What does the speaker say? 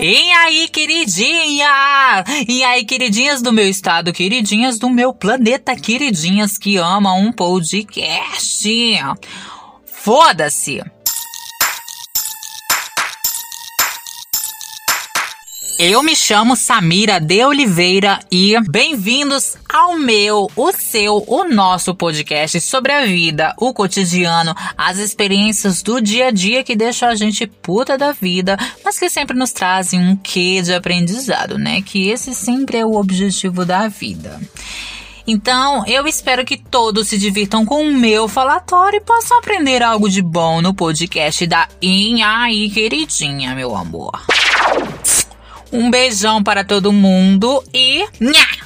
E aí, queridinha! E aí, queridinhas do meu estado, queridinhas do meu planeta, queridinhas que amam um podcast. Foda-se! Eu me chamo Samira de Oliveira e bem-vindos ao meu, o seu, o nosso podcast sobre a vida, o cotidiano, as experiências do dia a dia que deixam a gente puta da vida, mas que sempre nos trazem um quê de aprendizado, né? Que esse sempre é o objetivo da vida. Então, eu espero que todos se divirtam com o meu falatório e possam aprender algo de bom no podcast da Inha aí, queridinha, meu amor. Um beijão para todo mundo e. Nha!